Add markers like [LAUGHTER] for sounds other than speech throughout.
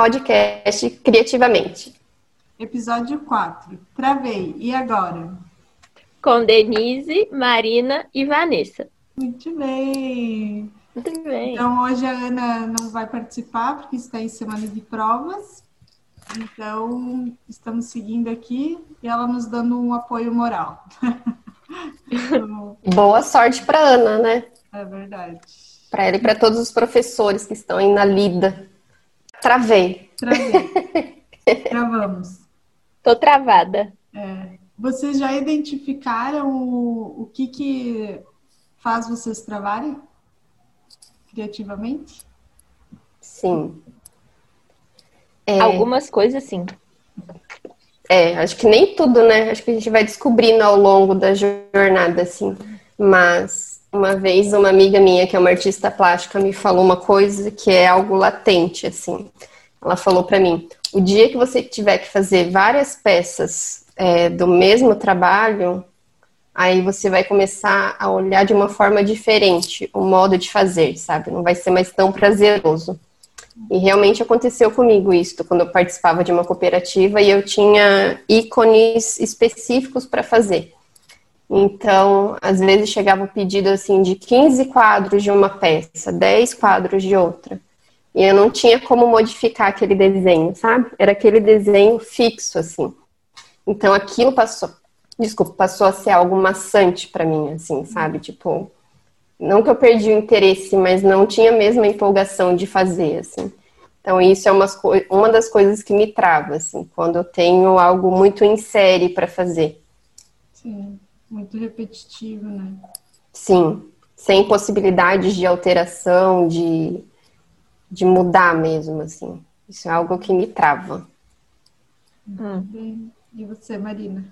Podcast Criativamente. Episódio 4. Travei. E agora? Com Denise, Marina e Vanessa. Muito bem. Muito bem. Então, hoje a Ana não vai participar porque está em semana de provas. Então, estamos seguindo aqui e ela nos dando um apoio moral. [LAUGHS] Boa sorte para Ana, né? É verdade. Para ela e para todos os professores que estão aí na lida. Travei. Travei. [LAUGHS] Travamos. Tô travada. É. Vocês já identificaram o, o que, que faz vocês travarem criativamente? Sim. É... Algumas coisas, sim. É, acho que nem tudo, né? Acho que a gente vai descobrindo ao longo da jornada, assim. Mas uma vez uma amiga minha, que é uma artista plástica, me falou uma coisa que é algo latente, assim. Ela falou para mim: o dia que você tiver que fazer várias peças é, do mesmo trabalho, aí você vai começar a olhar de uma forma diferente o modo de fazer, sabe? Não vai ser mais tão prazeroso. E realmente aconteceu comigo isso, quando eu participava de uma cooperativa e eu tinha ícones específicos para fazer. Então, às vezes chegava o pedido assim de 15 quadros de uma peça, 10 quadros de outra. E eu não tinha como modificar aquele desenho, sabe? Era aquele desenho fixo assim. Então aquilo passou, desculpa, passou a ser algo maçante para mim, assim, sabe? Tipo, não que eu perdi o interesse, mas não tinha mesmo a empolgação de fazer, assim. Então isso é umas uma das coisas que me trava, assim, quando eu tenho algo muito em série para fazer. Sim. Muito repetitivo, né? Sim, sem possibilidades de alteração, de, de mudar mesmo, assim. Isso é algo que me trava. Hum. E você, Marina?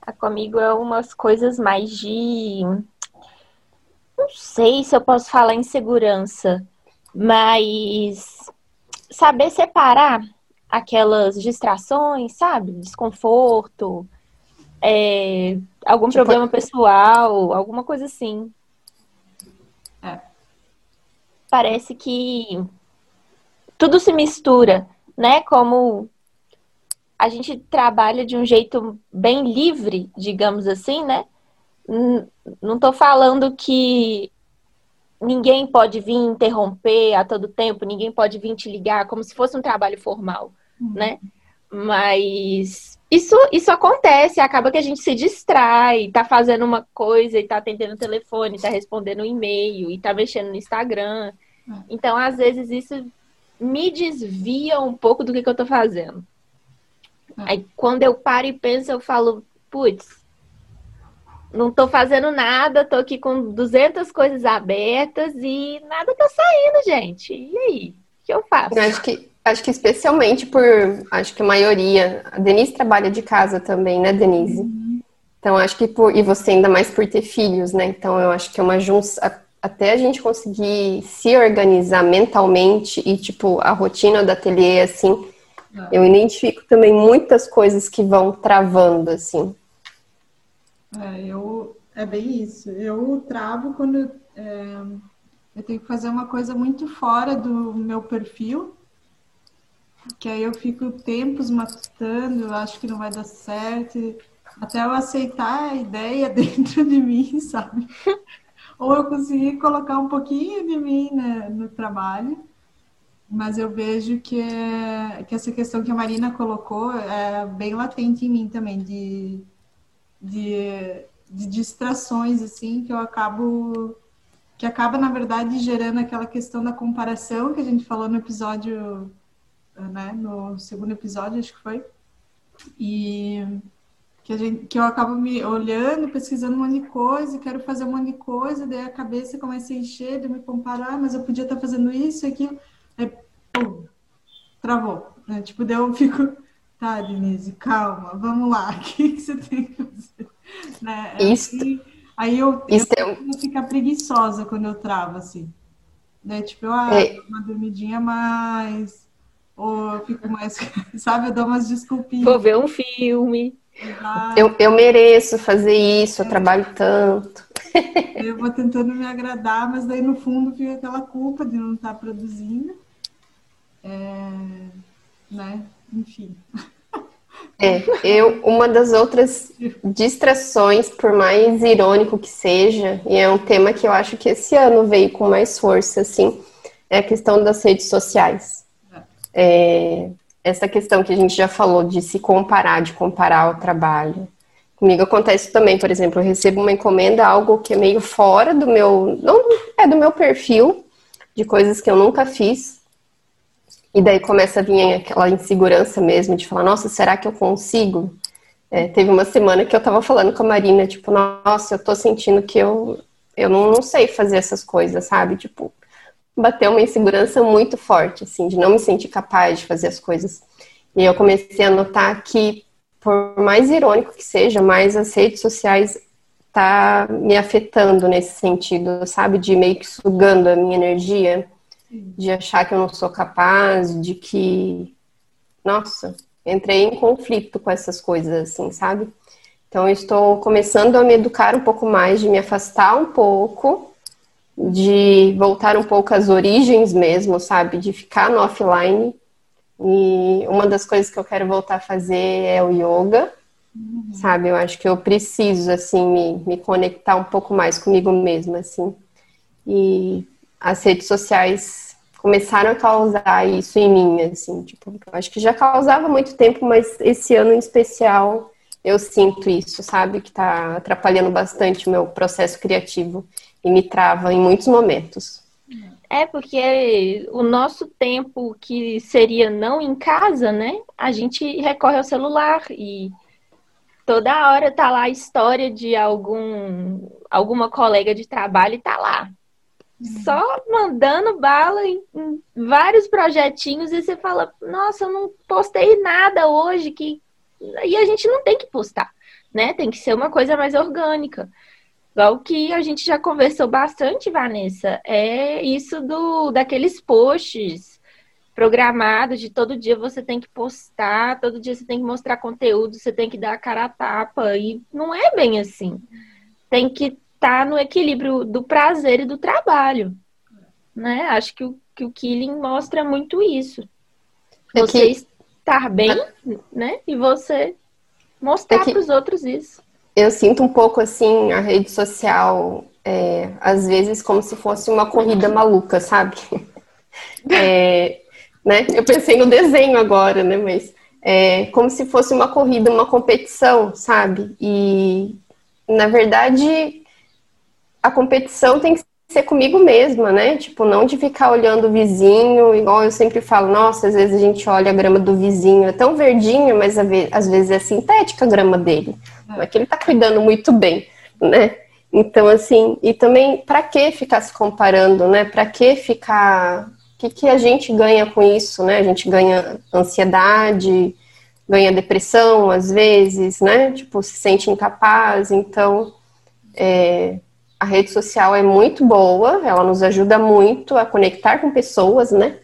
Tá comigo é umas coisas mais de. Não sei se eu posso falar em segurança, mas saber separar aquelas distrações, sabe? Desconforto, é, algum tipo... problema pessoal, alguma coisa assim. É. Parece que tudo se mistura, né? Como a gente trabalha de um jeito bem livre, digamos assim, né? Não estou falando que ninguém pode vir interromper a todo tempo, ninguém pode vir te ligar, como se fosse um trabalho formal, uhum. né? Mas isso, isso acontece, acaba que a gente se distrai, tá fazendo uma coisa e tá atendendo o telefone, tá respondendo um e-mail e tá mexendo no Instagram. É. Então, às vezes, isso me desvia um pouco do que, que eu tô fazendo. É. Aí, quando eu paro e penso, eu falo, putz, não tô fazendo nada, tô aqui com 200 coisas abertas e nada tá saindo, gente. E aí? O que eu faço? Eu acho que Acho que especialmente por, acho que a maioria, a Denise trabalha de casa também, né, Denise? Uhum. Então acho que por, e você ainda mais por ter filhos, né? Então eu acho que é uma junção, até a gente conseguir se organizar mentalmente e tipo a rotina do ateliê assim, é. eu identifico também muitas coisas que vão travando assim. É, eu é bem isso. Eu travo quando é, eu tenho que fazer uma coisa muito fora do meu perfil que aí eu fico tempos matando, eu acho que não vai dar certo, até eu aceitar a ideia [LAUGHS] dentro de mim, sabe? Ou eu conseguir colocar um pouquinho de mim né, no trabalho, mas eu vejo que, é, que essa questão que a Marina colocou é bem latente em mim também, de, de, de distrações, assim, que eu acabo que acaba, na verdade, gerando aquela questão da comparação que a gente falou no episódio né, no segundo episódio, acho que foi. E que, a gente, que eu acabo me olhando, pesquisando um monte de coisa, quero fazer um monte de coisa, daí a cabeça começa a encher de me comparar, mas eu podia estar fazendo isso e aquilo. Travou. Né? Tipo, daí eu fico, tá, Denise, calma, vamos lá, [LAUGHS] o que, você tem que fazer? Né? Isso. Aí, aí eu, eu é... ficar preguiçosa quando eu travo, assim. Né? Tipo, ah, é... uma dormidinha mais Ou eu fico mais, [LAUGHS] sabe, eu dou umas desculpinhas. Vou ver um filme. Eu, eu mereço fazer isso, eu trabalho tanto. Eu vou tentando me agradar, mas daí no fundo fica aquela culpa de não estar produzindo. É, né? Enfim. É, eu, uma das outras distrações, por mais irônico que seja, e é um tema que eu acho que esse ano veio com mais força, assim, é a questão das redes sociais. É, essa questão que a gente já falou de se comparar, de comparar o trabalho. Comigo acontece também, por exemplo, eu recebo uma encomenda, algo que é meio fora do meu, não é do meu perfil, de coisas que eu nunca fiz. E daí começa a vir aquela insegurança mesmo de falar, nossa, será que eu consigo? É, teve uma semana que eu tava falando com a Marina, tipo, nossa, eu tô sentindo que eu, eu não, não sei fazer essas coisas, sabe? Tipo, bateu uma insegurança muito forte, assim, de não me sentir capaz de fazer as coisas. E eu comecei a notar que, por mais irônico que seja, mais as redes sociais tá me afetando nesse sentido, sabe? De meio que sugando a minha energia, de achar que eu não sou capaz, de que, nossa, entrei em conflito com essas coisas, assim, sabe? Então, eu estou começando a me educar um pouco mais, de me afastar um pouco de voltar um pouco às origens mesmo, sabe? De ficar no offline. E uma das coisas que eu quero voltar a fazer é o yoga, uhum. sabe? Eu acho que eu preciso, assim, me, me conectar um pouco mais comigo mesma, assim. E as redes sociais começaram a causar isso em mim, assim, tipo, eu acho que já causava muito tempo, mas esse ano em especial eu sinto isso, sabe? Que tá atrapalhando bastante o meu processo criativo e me trava em muitos momentos. É porque o nosso tempo que seria não em casa, né? A gente recorre ao celular e toda hora tá lá a história de algum alguma colega de trabalho e tá lá. Só mandando bala em, em vários projetinhos e você fala, nossa, eu não postei nada hoje que e a gente não tem que postar, né? Tem que ser uma coisa mais orgânica. O que a gente já conversou bastante, Vanessa, é isso do daqueles posts programados de todo dia você tem que postar, todo dia você tem que mostrar conteúdo, você tem que dar a cara a tapa. E não é bem assim. Tem que tá no equilíbrio do prazer e do trabalho. Né? Acho que o, que o Killing mostra muito isso. É você que... estar bem, né? E você mostrar é que... para os outros isso eu sinto um pouco assim a rede social, é, às vezes, como se fosse uma corrida maluca, sabe? [LAUGHS] É, né? Eu pensei no desenho agora, né? Mas é como se fosse uma corrida, uma competição, sabe? E na verdade a competição tem que ser comigo mesma, né? Tipo, não de ficar olhando o vizinho, igual eu sempre falo, nossa, às vezes a gente olha a grama do vizinho, é tão verdinho, mas às vezes é sintética a grama dele. Não é que ele tá cuidando muito bem, né? Então, assim, e também, para que ficar se comparando, né? Para que ficar. O que, que a gente ganha com isso, né? A gente ganha ansiedade, ganha depressão, às vezes, né? Tipo, se sente incapaz. Então, é, a rede social é muito boa, ela nos ajuda muito a conectar com pessoas, né?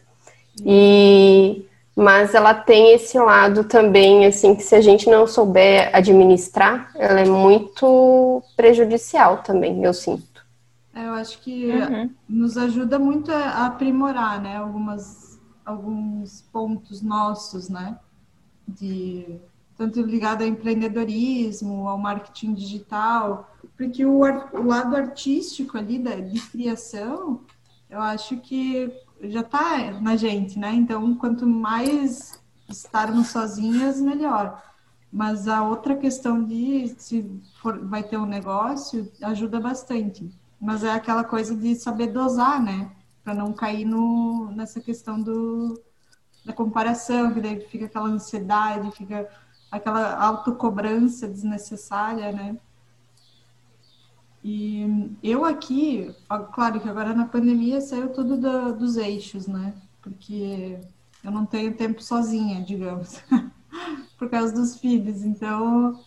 E mas ela tem esse lado também, assim, que se a gente não souber administrar, ela é muito prejudicial também, eu sinto. É, eu acho que uhum. nos ajuda muito a aprimorar, né, algumas, alguns pontos nossos, né, de tanto ligado ao empreendedorismo, ao marketing digital, porque o, o lado artístico ali da, de criação, eu acho que já está na gente, né? Então, quanto mais estarmos sozinhas, melhor. Mas a outra questão de se for, vai ter um negócio ajuda bastante. Mas é aquela coisa de saber dosar, né? Para não cair no, nessa questão do, da comparação, que daí fica aquela ansiedade, fica aquela autocobrança desnecessária, né? E eu aqui, claro que agora na pandemia saiu tudo do, dos eixos, né? Porque eu não tenho tempo sozinha, digamos, [LAUGHS] por causa dos filhos. Então,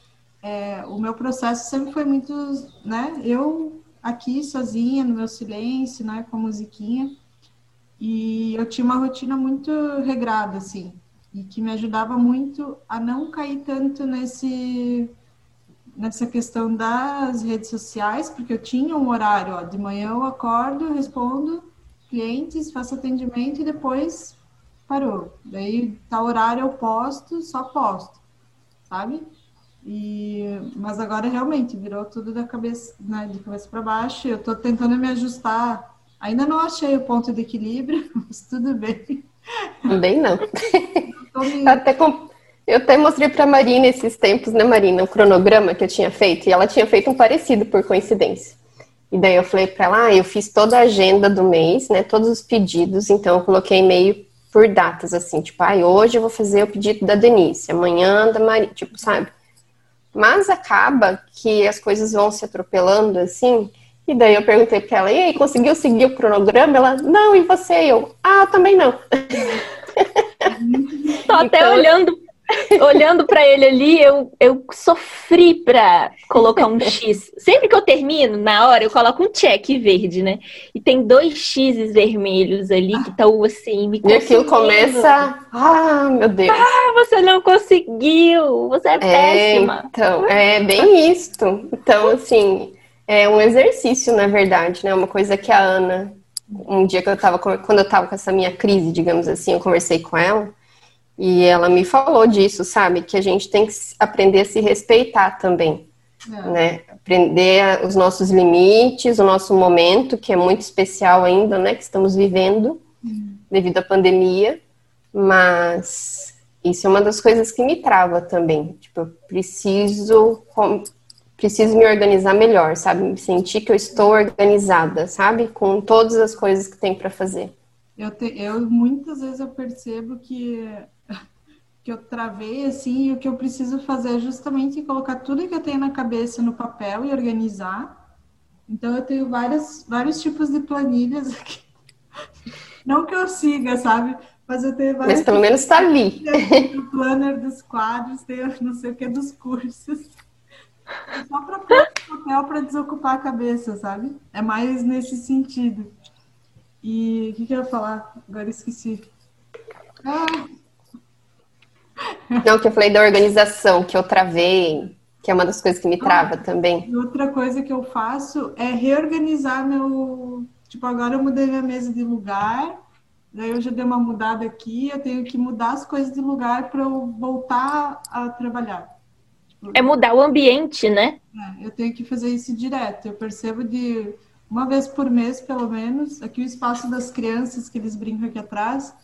é, o meu processo sempre foi muito, né? Eu aqui sozinha, no meu silêncio, né? Com a musiquinha. E eu tinha uma rotina muito regrada, assim, e que me ajudava muito a não cair tanto nesse nessa questão das redes sociais, porque eu tinha um horário, ó, de manhã eu acordo, respondo clientes, faço atendimento e depois parou. Daí tá horário eu posto, só posto, sabe? E, mas agora realmente virou tudo da cabeça, né, de cabeça para baixo. Eu estou tentando me ajustar. Ainda não achei o ponto de equilíbrio, [LAUGHS] mas tudo bem. Também não. Eu até, com... eu até mostrei para Marina esses tempos, né, Marina, o cronograma que eu tinha feito, e ela tinha feito um parecido por coincidência. E daí eu falei para ela, ah, eu fiz toda a agenda do mês, né, todos os pedidos, então eu coloquei meio por datas, assim, tipo, ah, hoje eu vou fazer o pedido da Denise, amanhã da Maria, tipo, sabe? Mas acaba que as coisas vão se atropelando, assim, e daí eu perguntei para ela, e aí, conseguiu seguir o cronograma? Ela, não, e você? Eu, ah, também não. [LAUGHS] Tô até então, olhando olhando para ele ali, eu, eu sofri para colocar um X. Sempre que eu termino, na hora, eu coloco um check verde, né? E tem dois X's vermelhos ali que estão assim, me E aquilo começa. Ah, meu Deus. Ah, você não conseguiu! Você é, é péssima. Então, é bem isto. Então, assim, é um exercício, na verdade, né? Uma coisa que a Ana, um dia que eu tava, quando eu tava com essa minha crise, digamos assim, eu conversei com ela. E ela me falou disso, sabe? Que a gente tem que aprender a se respeitar também. É. Né? Aprender os nossos limites, o nosso momento, que é muito especial ainda, né? Que estamos vivendo uhum. devido à pandemia. Mas isso é uma das coisas que me trava também. Tipo, eu preciso, preciso me organizar melhor, sabe? Sentir que eu estou organizada, sabe? Com todas as coisas que tem para fazer. Eu, te, eu muitas vezes eu percebo que que eu travei assim, e o que eu preciso fazer é justamente colocar tudo que eu tenho na cabeça no papel e organizar. Então eu tenho várias, vários tipos de planilhas aqui. [LAUGHS] Não que eu siga, sabe? Mas eu tenho várias. Mas pelo menos está ali. O planner dos quadros, tem não sei o que dos cursos. Só para pôr papel para desocupar a cabeça, sabe? É mais nesse sentido. E o que, que eu ia falar? Agora esqueci. Ah, não, que eu falei da organização, que eu travei, que é uma das coisas que me trava ah, também. Outra coisa que eu faço é reorganizar meu. Tipo, agora eu mudei minha mesa de lugar, daí eu já dei uma mudada aqui, eu tenho que mudar as coisas de lugar para eu voltar a trabalhar. Tipo, é mudar o ambiente, né? É, eu tenho que fazer isso direto. Eu percebo de uma vez por mês, pelo menos, aqui o espaço das crianças que eles brincam aqui atrás.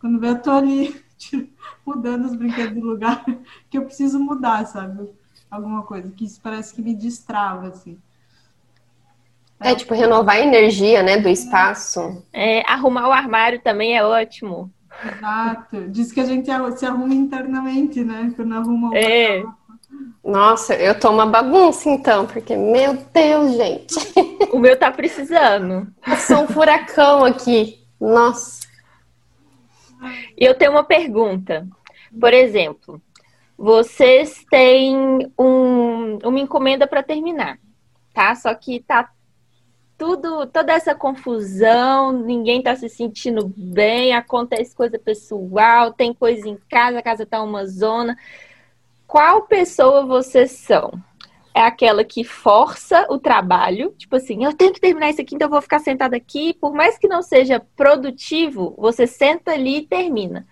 Quando eu tô ali [LAUGHS] mudando os brinquedos de lugar, [LAUGHS] que eu preciso mudar, sabe? Alguma coisa, que isso parece que me destrava, assim. É, tipo, renovar a energia, né, do espaço. É, arrumar o armário também é ótimo. Exato. Diz que a gente se arruma internamente, né? Quando arruma o é. Nossa, eu tô uma bagunça então, porque, meu Deus, gente. O meu tá precisando. [LAUGHS] Eu sou um furacão aqui. Nossa. E eu tenho uma pergunta. Por exemplo, vocês têm um, uma encomenda para terminar, tá? Só que tá tudo, toda essa confusão, ninguém tá se sentindo bem, acontece coisa pessoal, tem coisa em casa, a casa tá uma zona. Qual pessoa vocês são? É aquela que força o trabalho, tipo assim, eu tenho que terminar isso aqui, então eu vou ficar sentada aqui, por mais que não seja produtivo, você senta ali e termina.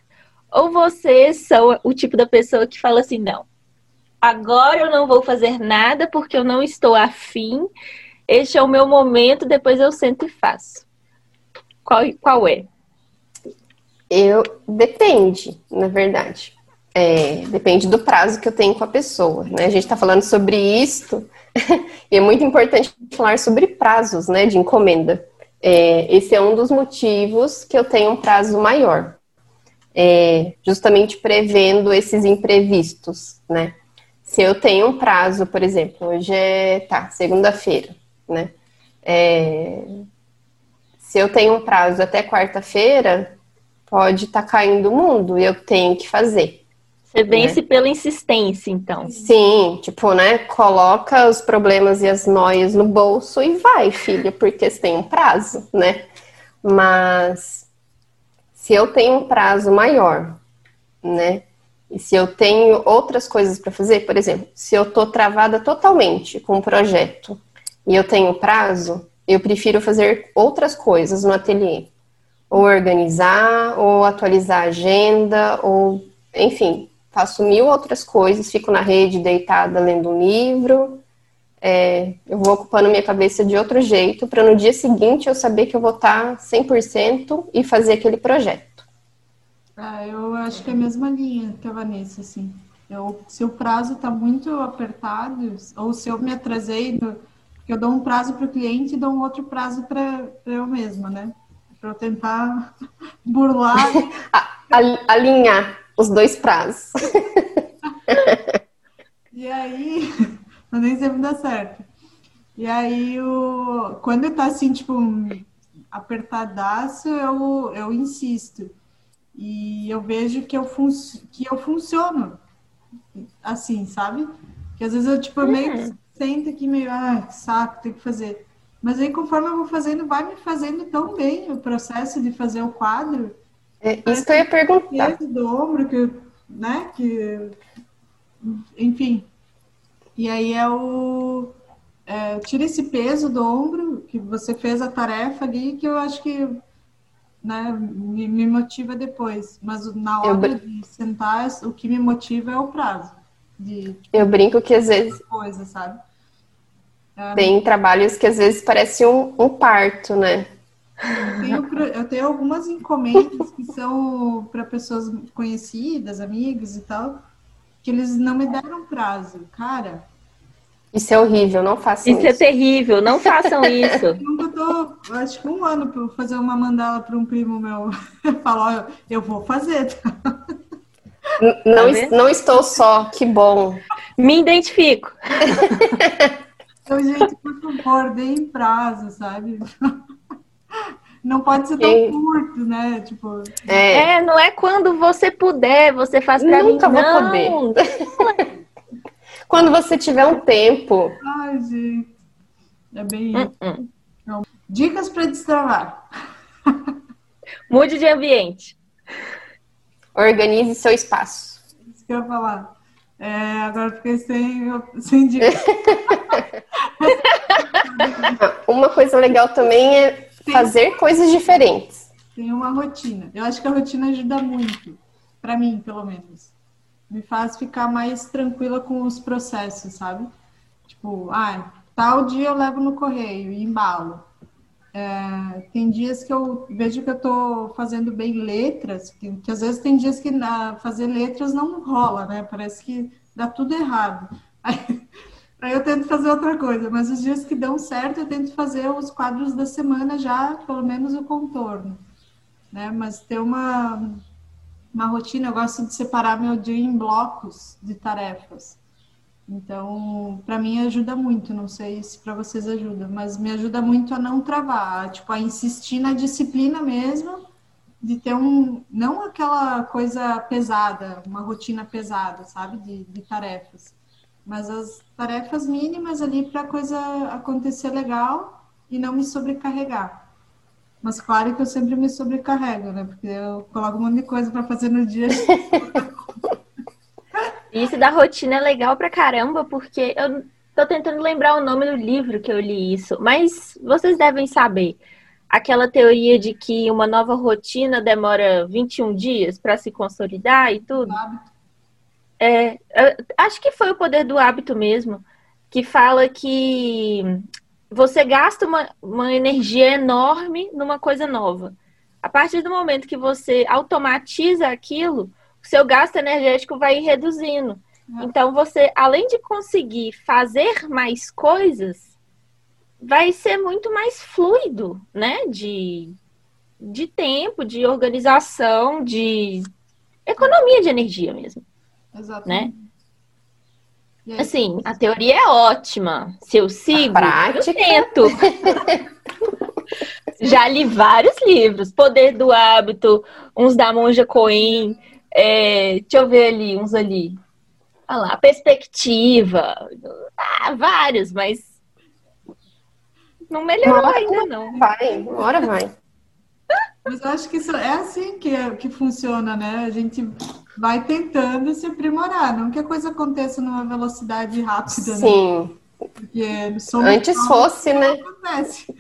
Ou vocês são o tipo da pessoa que fala assim, não, agora eu não vou fazer nada porque eu não estou afim, este é o meu momento, depois eu sento e faço. Qual, qual é? Eu depende, na verdade. É, depende do prazo que eu tenho com a pessoa. Né? A gente está falando sobre isso [LAUGHS] e é muito importante falar sobre prazos né, de encomenda. É, esse é um dos motivos que eu tenho um prazo maior é, justamente prevendo esses imprevistos, né? Se eu tenho um prazo, por exemplo, hoje é tá, segunda-feira, né? É, se eu tenho um prazo até quarta-feira, pode estar tá caindo o mundo e eu tenho que fazer. Você vence né? pela insistência, então. Sim, tipo, né? Coloca os problemas e as noias no bolso e vai, filha, porque você tem um prazo, né? Mas se eu tenho um prazo maior, né? E se eu tenho outras coisas para fazer, por exemplo, se eu tô travada totalmente com o um projeto e eu tenho prazo, eu prefiro fazer outras coisas no ateliê. Ou organizar, ou atualizar a agenda, ou enfim, faço mil outras coisas, fico na rede deitada lendo um livro. É, eu vou ocupando minha cabeça de outro jeito para no dia seguinte eu saber que eu vou estar 100% e fazer aquele projeto. Ah, eu acho que é a mesma linha que a Vanessa, assim. Eu, se o prazo está muito apertado, ou se eu me atrasei, do, eu dou um prazo para o cliente e dou um outro prazo para eu mesma, né? Para eu tentar [LAUGHS] burlar. [LAUGHS] Alinhar os dois prazos. [LAUGHS] e aí, [LAUGHS] nem sempre dá certo. E aí, o, quando tá assim, tipo, apertadaço, eu, eu insisto. E eu vejo que eu, fun que eu funciono assim, sabe? Que às vezes eu, tipo, meio que sento aqui, meio, ah, que saco, tem que fazer. Mas aí, conforme eu vou fazendo, vai me fazendo tão bem o processo de fazer o quadro, é, isso que eu ia perguntar. do ombro, que, né, que, enfim. E aí é o... É, tira esse peso do ombro, que você fez a tarefa ali, que eu acho que né, me, me motiva depois. Mas na hora eu... de sentar, o que me motiva é o prazo. De, eu brinco que às vezes... Coisa, sabe? É, Tem trabalhos que às vezes parece um, um parto, né? Eu tenho, eu tenho algumas encomendas que são para pessoas conhecidas, amigos e tal, que eles não me deram prazo. Cara. Isso é horrível, não façam isso. Isso é terrível, não façam [LAUGHS] isso. Eu tô, acho que um ano para fazer uma mandala para um primo meu. Falar, eu vou fazer. Não, tá não estou só, que bom. Me identifico. Então, gente, por favor, deem prazo, sabe? [LAUGHS] Não pode ser tão curto, né? Tipo... É. é. não é quando você puder, você faz pra Nunca mim. Nunca vou poder. [LAUGHS] quando você tiver um tempo. Ai, gente. É bem uh -uh. Então, dicas para destravar. [LAUGHS] Mude de ambiente. Organize seu espaço. Isso que eu ia falar. É, agora fiquei sem, sem dicas. [LAUGHS] Uma coisa legal também é fazer coisas diferentes. Tem uma rotina. Eu acho que a rotina ajuda muito, para mim, pelo menos. Me faz ficar mais tranquila com os processos, sabe? Tipo, ah, tal dia eu levo no correio e embalo. É, tem dias que eu vejo que eu tô fazendo bem letras, que, que às vezes tem dias que na, fazer letras não rola, né? Parece que dá tudo errado. [LAUGHS] Aí, Aí eu tento fazer outra coisa, mas os dias que dão certo, eu tento fazer os quadros da semana já, pelo menos o contorno, né? Mas ter uma, uma rotina, eu gosto de separar meu dia em blocos de tarefas. Então, para mim ajuda muito, não sei se para vocês ajuda, mas me ajuda muito a não travar, tipo, a insistir na disciplina mesmo, de ter um, não aquela coisa pesada, uma rotina pesada, sabe, de, de tarefas mas as tarefas mínimas ali para a coisa acontecer legal e não me sobrecarregar. Mas claro que eu sempre me sobrecarrego, né? Porque eu coloco um monte de coisa para fazer no dia. [LAUGHS] Isso da rotina é legal pra caramba, porque eu tô tentando lembrar o nome do livro que eu li isso, mas vocês devem saber. Aquela teoria de que uma nova rotina demora 21 dias para se consolidar e tudo. É, acho que foi o poder do hábito mesmo, que fala que você gasta uma, uma energia enorme numa coisa nova. A partir do momento que você automatiza aquilo, o seu gasto energético vai reduzindo. É. Então, você, além de conseguir fazer mais coisas, vai ser muito mais fluido, né? De, de tempo, de organização, de economia de energia mesmo. Exatamente. Né? Assim, a teoria é ótima. Se eu sigo, eu tento. [LAUGHS] Já li vários livros. Poder do Hábito, uns da Monja Coen. É, deixa eu ver ali, uns ali. Olha lá, Perspectiva. Ah, vários, mas não melhorou ainda, não. Vai, uma hora vai. Mas eu acho que isso é assim que, é, que funciona, né? A gente vai tentando se aprimorar, não que a coisa aconteça numa velocidade rápida, né? Sim. Né? Porque Antes fosse, né? Acontece.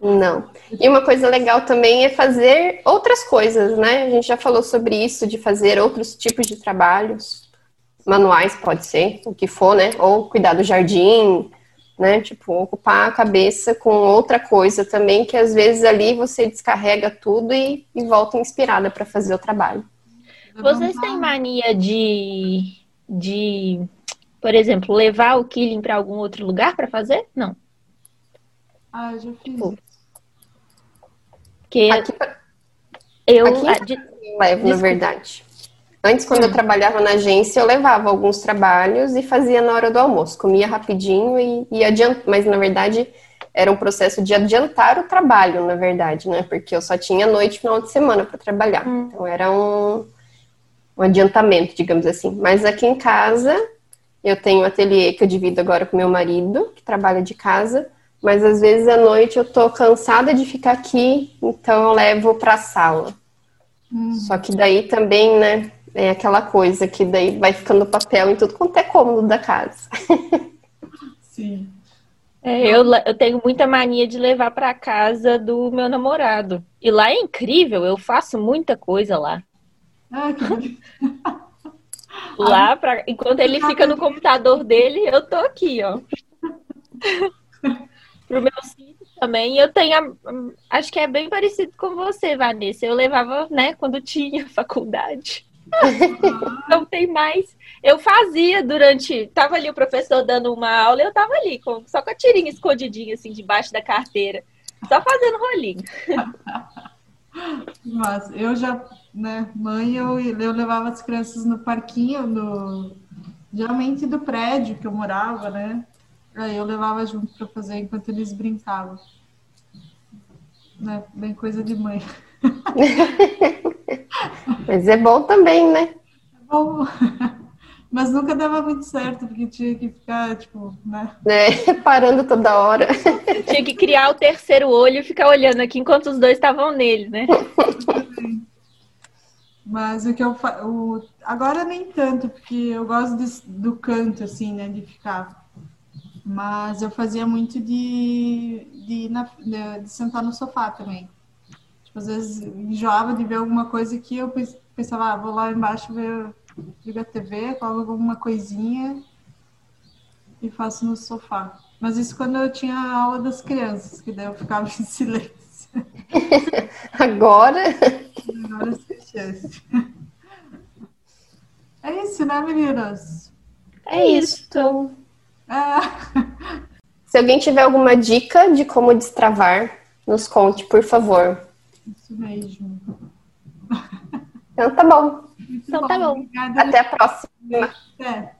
Não. E uma coisa legal também é fazer outras coisas, né? A gente já falou sobre isso, de fazer outros tipos de trabalhos, manuais pode ser, o que for, né? Ou cuidar do jardim, né? Tipo, ocupar a cabeça com outra coisa também, que às vezes ali você descarrega tudo e, e volta inspirada para fazer o trabalho. Vocês têm mania de, de, por exemplo, levar o killing para algum outro lugar para fazer? Não. Ah, eu já fiz. Tipo, que aqui, eu aqui de, levo, na verdade. Antes, quando eu trabalhava na agência, eu levava alguns trabalhos e fazia na hora do almoço. Comia rapidinho e, e adiantava. Mas, na verdade, era um processo de adiantar o trabalho, na verdade, né? Porque eu só tinha noite e final de semana para trabalhar. Hum. Então, era um, um adiantamento, digamos assim. Mas aqui em casa, eu tenho um ateliê que eu divido agora com meu marido, que trabalha de casa. Mas às vezes à noite eu tô cansada de ficar aqui, então eu levo para a sala. Hum. Só que daí também, né, é aquela coisa que daí vai ficando papel em tudo quanto é cômodo da casa. Sim. É, eu, eu tenho muita mania de levar para casa do meu namorado. E lá é incrível, eu faço muita coisa lá. Ah, que [LAUGHS] lá, pra, enquanto ele fica no computador dele, eu tô aqui, ó. [LAUGHS] Pro meu sítio também, eu tenho, acho que é bem parecido com você, Vanessa. Eu levava, né, quando tinha [LAUGHS] faculdade. não tem mais. Eu fazia durante. Tava ali o professor dando uma aula, eu tava ali, com, só com a tirinha escondidinha, assim, debaixo da carteira. Só fazendo rolinho. Mas eu já, né, mãe, eu, eu levava as crianças no parquinho, no, geralmente do prédio que eu morava, né? Aí eu levava junto para fazer enquanto eles brincavam. Né? Bem coisa de mãe. [LAUGHS] Mas é bom também, né? É bom. [LAUGHS] Mas nunca dava muito certo, porque tinha que ficar, tipo, né? É, [LAUGHS] parando toda hora. Tinha que criar o terceiro olho e ficar olhando aqui enquanto os dois estavam nele, né? [LAUGHS] Mas o que eu faço. Agora nem tanto, porque eu gosto de, do canto, assim, né? De ficar. Mas eu fazia muito de, de, de, de sentar no sofá também. Tipo, às vezes enjoava de ver alguma coisa que eu pensava, ah, vou lá embaixo ver, liga a TV, coloco alguma coisinha e faço no sofá. Mas isso quando eu tinha a aula das crianças, que daí eu ficava em silêncio. [LAUGHS] Agora? Agora sem chance. É isso, né, meninas? É isso. É. Se alguém tiver alguma dica de como destravar, nos conte, por favor. Isso mesmo. Então tá bom. Muito então tá bom. Obrigada. Até a próxima. Até.